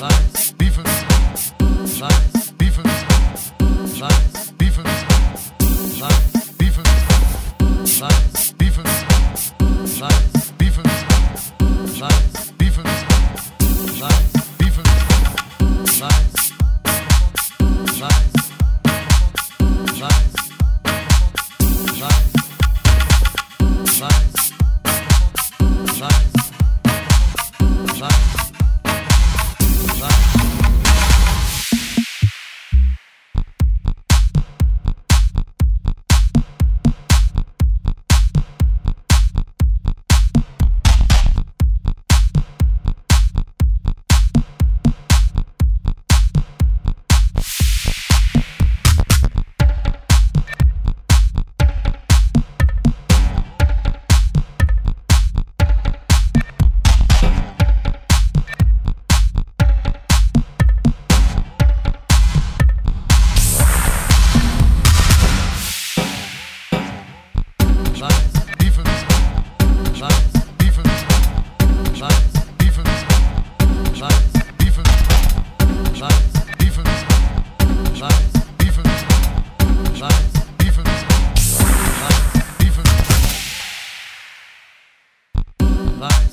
Bye. life.